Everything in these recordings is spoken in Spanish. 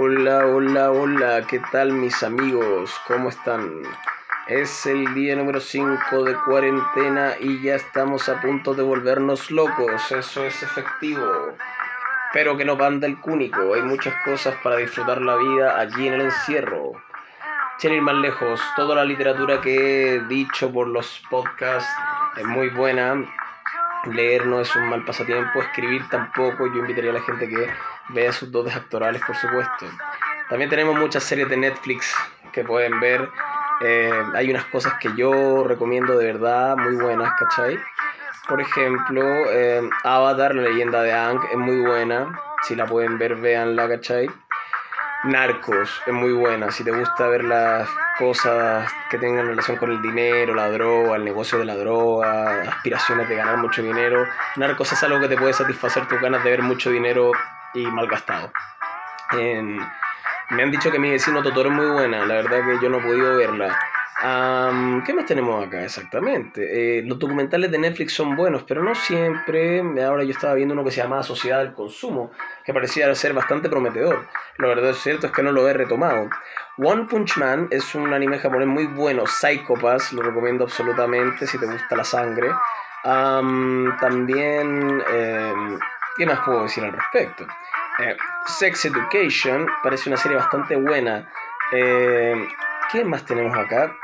Hola, hola, hola, ¿qué tal mis amigos? ¿Cómo están? Es el día número 5 de cuarentena y ya estamos a punto de volvernos locos, eso es efectivo. Pero que no panda el cúnico, hay muchas cosas para disfrutar la vida aquí en el encierro. Sin ir más lejos, toda la literatura que he dicho por los podcasts es muy buena. Leer no es un mal pasatiempo, escribir tampoco. Yo invitaría a la gente que vea sus dotes actorales, por supuesto. También tenemos muchas series de Netflix que pueden ver. Eh, hay unas cosas que yo recomiendo de verdad muy buenas, ¿cachai? Por ejemplo, eh, Avatar, la leyenda de Ang, es muy buena. Si la pueden ver, véanla, ¿cachai? Narcos es muy buena. Si te gusta ver las cosas que tengan relación con el dinero, la droga, el negocio de la droga, aspiraciones de ganar mucho dinero, Narcos es algo que te puede satisfacer tus ganas de ver mucho dinero y mal gastado. me han dicho que mi vecino Totoro es muy buena. La verdad que yo no he podido verla. ¿Qué más tenemos acá exactamente? Eh, los documentales de Netflix son buenos, pero no siempre. Ahora yo estaba viendo uno que se llama Sociedad del Consumo, que parecía ser bastante prometedor. Lo verdad es cierto es que no lo he retomado. One Punch Man es un anime japonés muy bueno. Psychopass, lo recomiendo absolutamente si te gusta la sangre. también, em, ¿qué más puedo decir al respecto? Eh, Sex Education parece una serie bastante buena. Eh, ¿Qué más tenemos acá?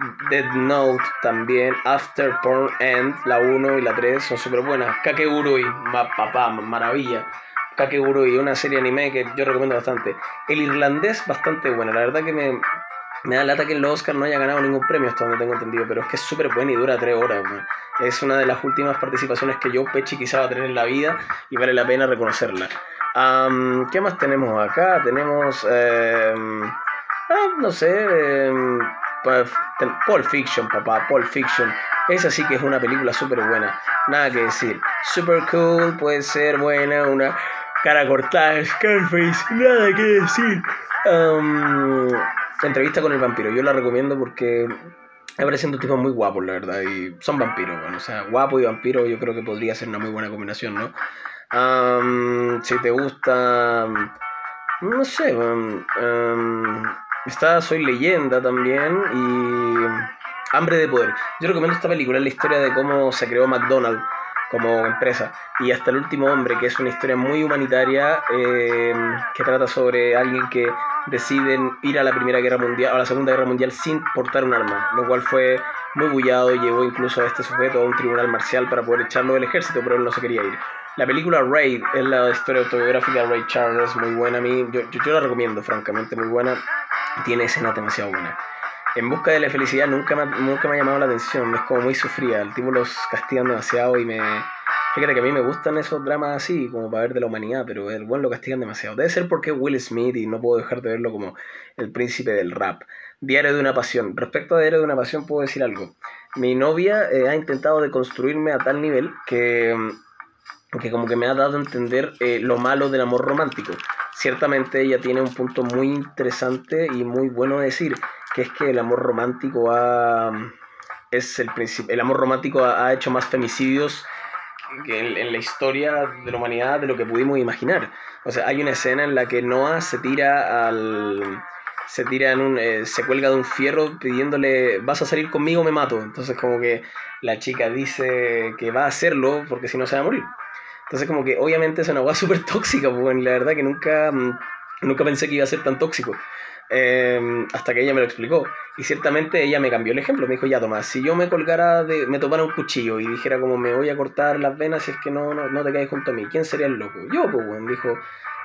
Em, Dead Note también, After Porn End, la 1 y la 3 son súper buenas. Kakegurui, ma, papá, maravilla. Kakegurui, una serie anime que yo recomiendo bastante. El irlandés, bastante buena. La verdad que me, me da lata que los Oscar no haya ganado ningún premio, hasta donde tengo entendido, pero es que es súper buena y dura 3 horas. Es una de las últimas participaciones que yo, Pechi, quizá va a tener en la vida y vale la pena reconocerla. ¿Qué más tenemos acá? Tenemos... Em, Ah, no sé, eh, Pulp Fiction, papá, Pulp Fiction. Esa sí que es una película súper buena, nada que decir. Super cool, puede ser buena, una cara cortada, Scarface, nada que decir. entrevista con el vampiro, yo la recomiendo porque aparecen dos tipos muy guapos, la verdad, y son vampiros, bueno, o sea, guapo y vampiro yo creo que podría ser una muy buena combinación, ¿no? si te gusta, no sé, Está Soy Leyenda también y Hambre de Poder. Yo recomiendo esta película, es la historia de cómo se creó McDonald's como empresa y hasta el último hombre, que es una historia muy humanitaria eh, que trata sobre alguien que decide ir a la Primera Guerra Mundial, a la Segunda Guerra Mundial sin portar un arma, lo cual fue muy bullado y llevó incluso a este sujeto a un tribunal marcial para poder echarlo del ejército, pero él no se quería ir. La película Raid es la historia autobiográfica de Ray Charles, muy buena a mí, yo, yo la recomiendo, francamente, muy buena tiene escenas demasiado buenas. En busca de la felicidad nunca me, nunca me ha llamado la atención, es como muy sufrida, el tipo los castigan demasiado y me... Fíjate que a mí me gustan esos dramas así, como para ver de la humanidad, pero el buen lo castigan demasiado. Debe ser porque Will Smith y no puedo dejar de verlo como el príncipe del rap. Diario de una pasión. Respecto a Diario de una pasión puedo decir algo. Mi novia eh, ha intentado deconstruirme a tal nivel que, que como que me ha dado a entender eh, lo malo del amor romántico ciertamente ella tiene un punto muy interesante y muy bueno de decir, que es que el amor romántico ha, es el, el amor romántico ha, hecho más femicidios en, en, la historia de la humanidad de lo que pudimos imaginar. O sea, hay una escena en la que Noah se tira al se tira en un eh, se cuelga de un fierro pidiéndole vas a salir conmigo me mato entonces como que la chica dice que va a hacerlo porque si no se va a morir entonces como que obviamente es una agua súper tóxica, pues la verdad que nunca, mm, nunca pensé que iba a ser tan tóxico. Em, hasta que ella me lo explicó. Y ciertamente ella me cambió el ejemplo. Me dijo, ya Tomás, si yo me colgara, de, me tomara un cuchillo y dijera como me voy a cortar las venas si es que no, no, no te caes junto a mí, ¿quién sería el loco? Yo, pues, bueno, dijo,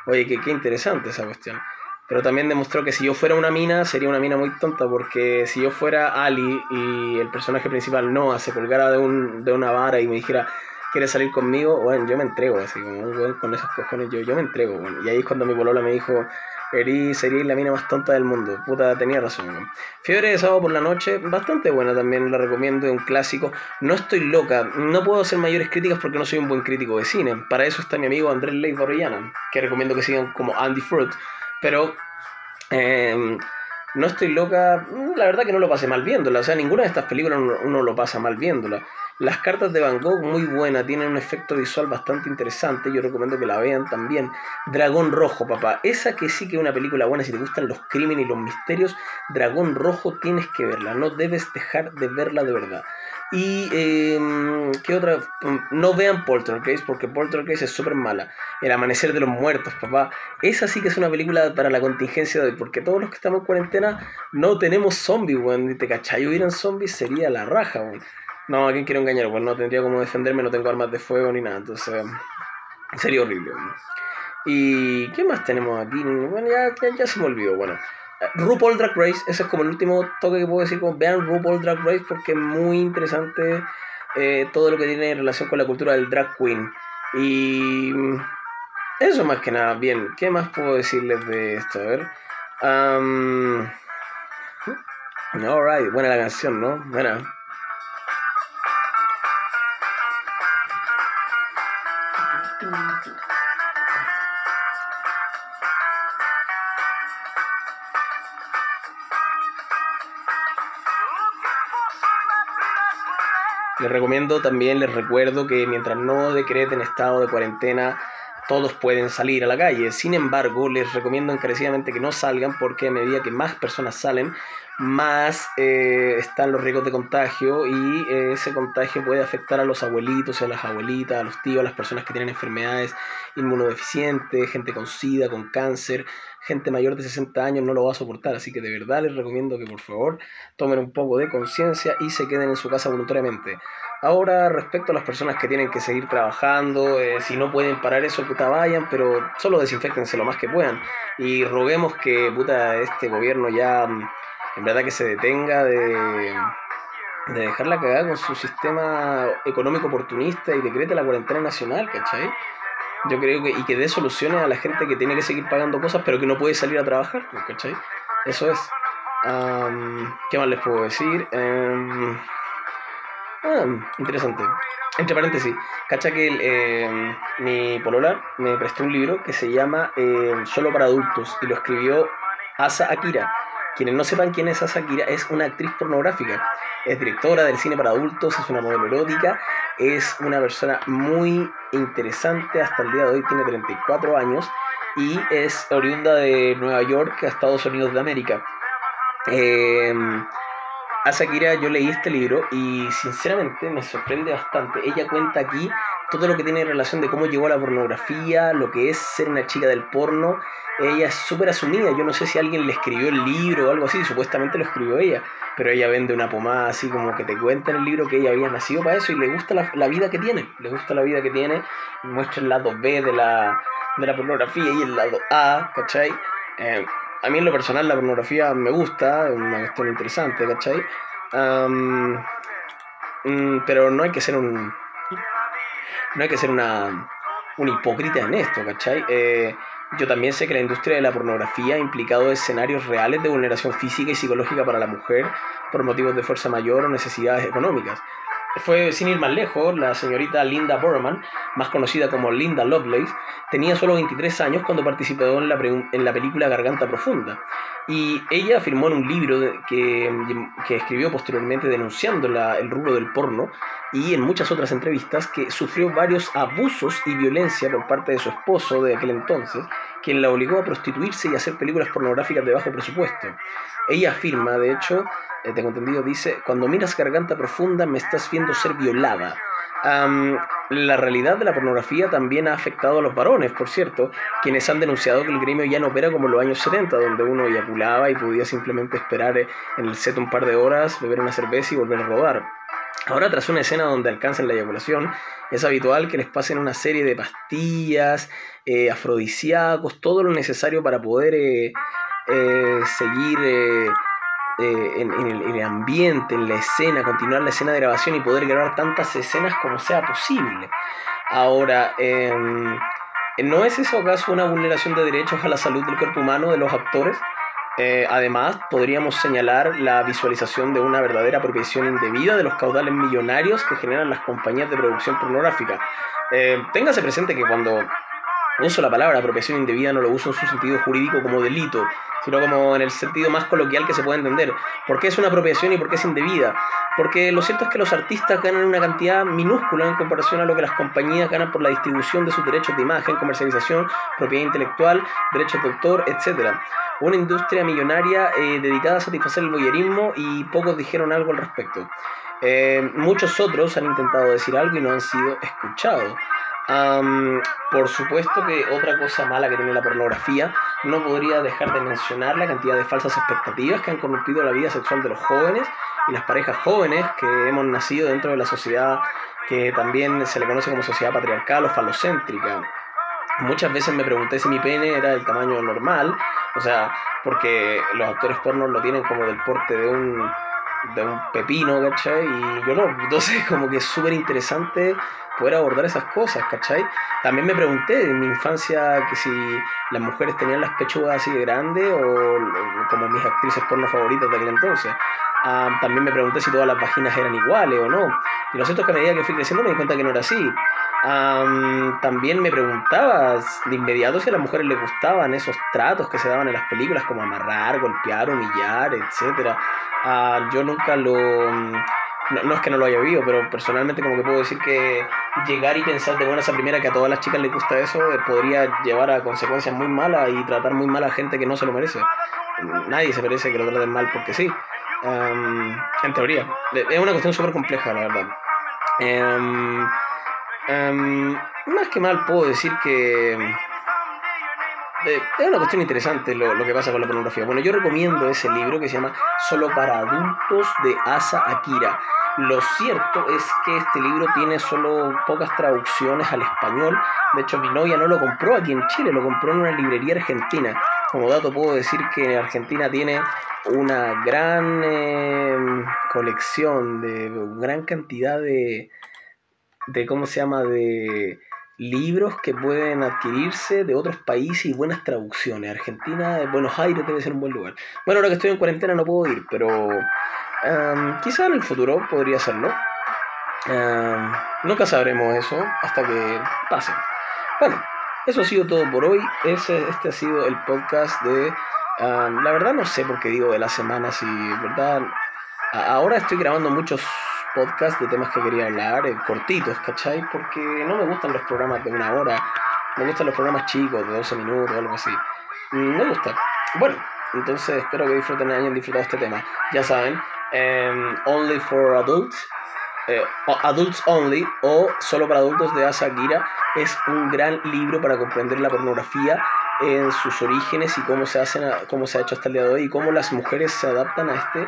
oye, qué, qué interesante esa cuestión. Pero también demostró que si yo fuera una mina, sería una mina muy tonta, porque si yo fuera Ali y el personaje principal Noah se colgara de, un, de una vara y me dijera, quiere salir conmigo, bueno, yo me entrego, así como con esos cojones, yo, yo me entrego. Y ahí es cuando mi polola me dijo, Eri, sería la mina más tonta del mundo. Puta, tenía razón, weón. Fiebre de sábado por la noche, bastante buena también, la recomiendo, es un clásico. No estoy loca, no puedo hacer mayores críticas porque no soy un buen crítico de cine. Para eso está mi amigo Andrés Ley Orellana, que recomiendo que sigan como Andy Fruit. Pero... Eh, no estoy loca, la verdad que no lo pasé mal viéndola, o sea, ninguna de estas películas uno, lo pasa mal viéndola. Las cartas de Van Gogh, muy buena, tienen un efecto visual bastante interesante. Yo recomiendo que la vean también. Dragón Rojo, papá. Esa que sí que es una película buena. Si te gustan los crímenes y los misterios, Dragón Rojo tienes que verla. No debes dejar de verla de verdad. Y, eh, ¿qué otra? No vean Poltergeist porque Poltergeist es súper mala. El Amanecer de los Muertos, papá. Esa sí que es una película para la contingencia de hoy. Porque todos los que estamos en cuarentena no tenemos zombies, weón. Te cachai, hubieran zombies sería la raja, weón. No, ¿a quién quiero engañar? Pues no tendría como defenderme, no tengo armas de fuego ni nada, entonces sería horrible. ¿Y qué más tenemos aquí? Bueno, ya, ya, se me olvidó. Bueno, RuPaul Drag Race, ese es como el último toque que puedo decir. Como, vean RuPaul Drag Race porque es muy interesante eh, todo lo que tiene en relación con la cultura del drag queen. Y eso más que nada. Bien, ¿qué más puedo decirles de esto? A ver. Alright, buena la canción, ¿no? Buena. Les recomiendo también, les recuerdo que mientras no decreten estado de cuarentena, todos pueden salir a la calle. Sin embargo, les recomiendo encarecidamente que no salgan porque a medida que más personas salen, más eh, están los riesgos de contagio y eh, ese contagio puede afectar a los abuelitos a las abuelitas, a los tíos, a las personas que tienen enfermedades inmunodeficientes, gente con sida, con cáncer, gente mayor de 60 años no lo va a soportar. Así que de verdad les recomiendo que por favor tomen un poco de conciencia y se queden en su casa voluntariamente. Ahora, respecto a las personas que tienen que seguir trabajando, eh, si no pueden parar eso, puta, vayan, pero solo desinfectense lo más que puedan. Y roguemos que, puta, este gobierno ya, mm, en verdad que se detenga de, de dejar cagada con su sistema económico oportunista y decrete la cuarentena nacional, ¿cachai? Yo creo que, y que dé soluciones a la gente que tiene que seguir pagando cosas, pero que no puede salir a trabajar, ¿cachai? Eso es. ¿Qué más les puedo decir? Em, ah, interesante. Entre paréntesis, cacha que em, mi polola me prestó un libro que se llama em, Solo para adultos y lo escribió Asa Akira. Quienes no sepan quién es Asa Akira, es una actriz pornográfica. Es directora del cine para adultos, es una modelo erótica es una persona muy interesante, hasta el día de hoy tiene 34 años y es oriunda de Nueva York a Estados Unidos de América. Eh, a Shakira yo leí este libro y sinceramente me sorprende bastante. Ella cuenta aquí todo lo que tiene relación de cómo llegó a la pornografía, lo que es ser una chica del porno. Ella es súper asumida. Yo no sé si alguien le escribió el libro o algo así, supuestamente lo escribió ella, pero ella vende una pomada así como que te cuenta en el libro que ella había nacido para eso y le gusta la, vida que tiene. Le gusta la vida que tiene. Muestra el lado B de la, de la pornografía y el lado A, ¿cachai? Eh, a mí en lo personal la pornografía me gusta, es una cuestión interesante, ¿cachai? Mm, pero no hay que ser un no hay que ser una, un hipócrita en esto, ¿cachai? Eh, yo también sé que la industria de la pornografía ha implicado escenarios reales de vulneración física y psicológica para la mujer por motivos de fuerza mayor o necesidades económicas. Fue sin ir más lejos, la señorita Linda Borman, más conocida como Linda Lovelace, tenía solo 23 años cuando participó en la, en la película Garganta Profunda. Y ella afirmó en un libro que, que escribió posteriormente denunciando la, el rubro del porno y en muchas otras entrevistas que sufrió varios abusos y violencia por parte de su esposo de aquel entonces, quien la obligó a prostituirse y a hacer películas pornográficas de bajo presupuesto. Ella afirma, de hecho, eh, tengo entendido, dice, cuando miras garganta profunda me estás viendo ser violada. la realidad de la pornografía también ha afectado a los varones, por cierto, quienes han denunciado que el gremio ya no opera como en los años 70, donde uno eyaculaba y podía simplemente esperar eh, en el set un par de horas, beber una cerveza y volver a rodar. Ahora, tras una escena donde alcanzan la eyaculación, es habitual que les pasen una serie de pastillas, eh, afrodisíacos, todo lo necesario para poder eh, seguir eh, en, el, ambiente, en la escena, continuar la escena de grabación y poder grabar tantas escenas como sea posible. Ahora, em, ¿no es eso acaso una vulneración de derechos a la salud del cuerpo humano de los actores? Eh, además, podríamos señalar la visualización de una verdadera apropiación indebida de los caudales millonarios que generan las compañías de producción pornográfica. Eh, téngase presente que cuando uso la palabra apropiación indebida, no lo uso en su sentido jurídico como delito, sino como en el sentido más coloquial que se puede entender. ¿Por qué es una apropiación y por qué es indebida? Porque lo cierto es que los artistas ganan una cantidad minúscula en comparación a lo que las compañías ganan por la distribución de sus derechos de imagen, comercialización, propiedad intelectual, derechos de autor, etc. Una industria millonaria eh, dedicada a satisfacer el boyerismo y pocos dijeron algo al respecto. Eh, muchos otros han intentado decir algo y no han sido escuchados por supuesto que otra cosa mala que tiene la pornografía, no podría dejar de mencionar la cantidad de falsas expectativas que han corrompido la vida sexual de los jóvenes y las parejas jóvenes que hemos nacido dentro de la sociedad que también se le conoce como sociedad patriarcal o falocéntrica. Muchas veces me pregunté si mi pene era del tamaño normal, o sea, porque los actores pornos lo tienen como del porte de un, de un pepino, ¿cachai? Y yo no, entonces como que es súper interesante poder abordar esas cosas, ¿cachai? También me pregunté en mi infancia que si las mujeres tenían las pechugas así de grandes o, como mis actrices porno favoritas de aquel entonces. Ah, también me pregunté si todas las vaginas eran iguales o no. Y lo cierto es que a medida que fui creciendo me di cuenta que no era así. también me preguntaba de inmediato si a las mujeres les gustaban esos tratos que se daban en las películas, como amarrar, golpear, humillar, etc. Ah, yo nunca lo no, es que no lo haya vivido, pero personalmente como que puedo decir que llegar y pensar de buenas a primera que a todas las chicas les gusta eso eh, podría llevar a consecuencias muy malas y tratar muy mal a gente que no se lo merece. Nadie se merece que lo traten mal porque sí. Em, en teoría. Es una cuestión súper compleja, la verdad. Em, em, más que mal puedo decir que eh, es una cuestión interesante lo, lo, que pasa con la pornografía. Bueno, yo recomiendo ese libro que se llama Solo para adultos de Asa Akira. Lo cierto es que este libro tiene solo pocas traducciones al español. De hecho, mi novia no lo compró aquí en Chile, lo compró en una librería argentina. Como dato puedo decir que Argentina tiene una gran eh, colección de gran cantidad de, de ¿cómo se llama? de libros que pueden adquirirse de otros países y buenas traducciones. Argentina, Buenos Aires debe ser un buen lugar. Bueno, ahora que estoy en cuarentena no puedo ir, pero um, quizá en el futuro podría serlo. nunca sabremos eso hasta que pase. Bueno, eso ha sido todo por hoy. Este ha sido el podcast de... la verdad no sé por qué digo de la semana, si verdad... Ahora estoy grabando muchos podcast de temas que quería hablar, eh, cortitos, ¿cachai? Porque no me gustan los programas de una hora, me gustan los programas chicos, de 12 minutos algo así. Mm, me gusta. Bueno, entonces espero que disfruten, hayan disfrutado este tema. Ya saben, em, Only for Adults, eh, Adults Only o Solo para Adultos de Asa es un gran libro para comprender la pornografía en sus orígenes y cómo se, hacen, cómo se ha hecho hasta el día de hoy y cómo las mujeres se adaptan a este,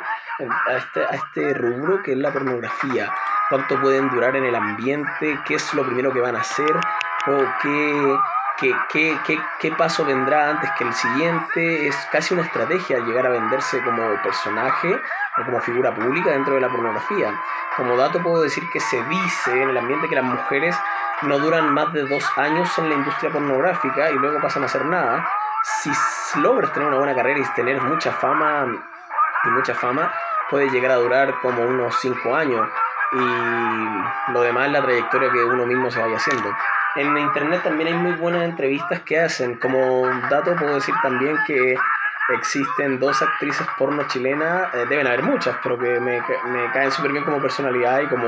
a este, a este rubro que es la pornografía, cuánto pueden durar en el ambiente, qué es lo primero que van a hacer o qué, qué, qué, qué, qué paso vendrá antes que el siguiente. Es casi una estrategia llegar a venderse como personaje o como figura pública dentro de la pornografía. Como dato puedo decir que se dice en el ambiente que las mujeres no duran más de dos años en la industria pornográfica y luego pasan a hacer nada, si logras tener una buena carrera y tener mucha fama y mucha fama, puede llegar a durar como unos cinco años y lo demás es la trayectoria que uno mismo se vaya haciendo. En internet también hay muy buenas entrevistas que hacen. Como dato puedo decir también que existen dos actrices porno chilenas, eh, deben haber muchas, pero que me, caen súper bien como personalidad y como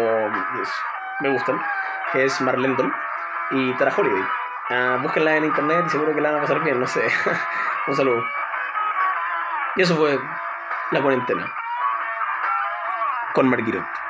me gustan que es Marlendon, y Tara Holiday. Uh, búsquenla en internet y seguro que la van a pasar bien, no sé. Un saludo. Y eso fue la cuarentena con Marguerite.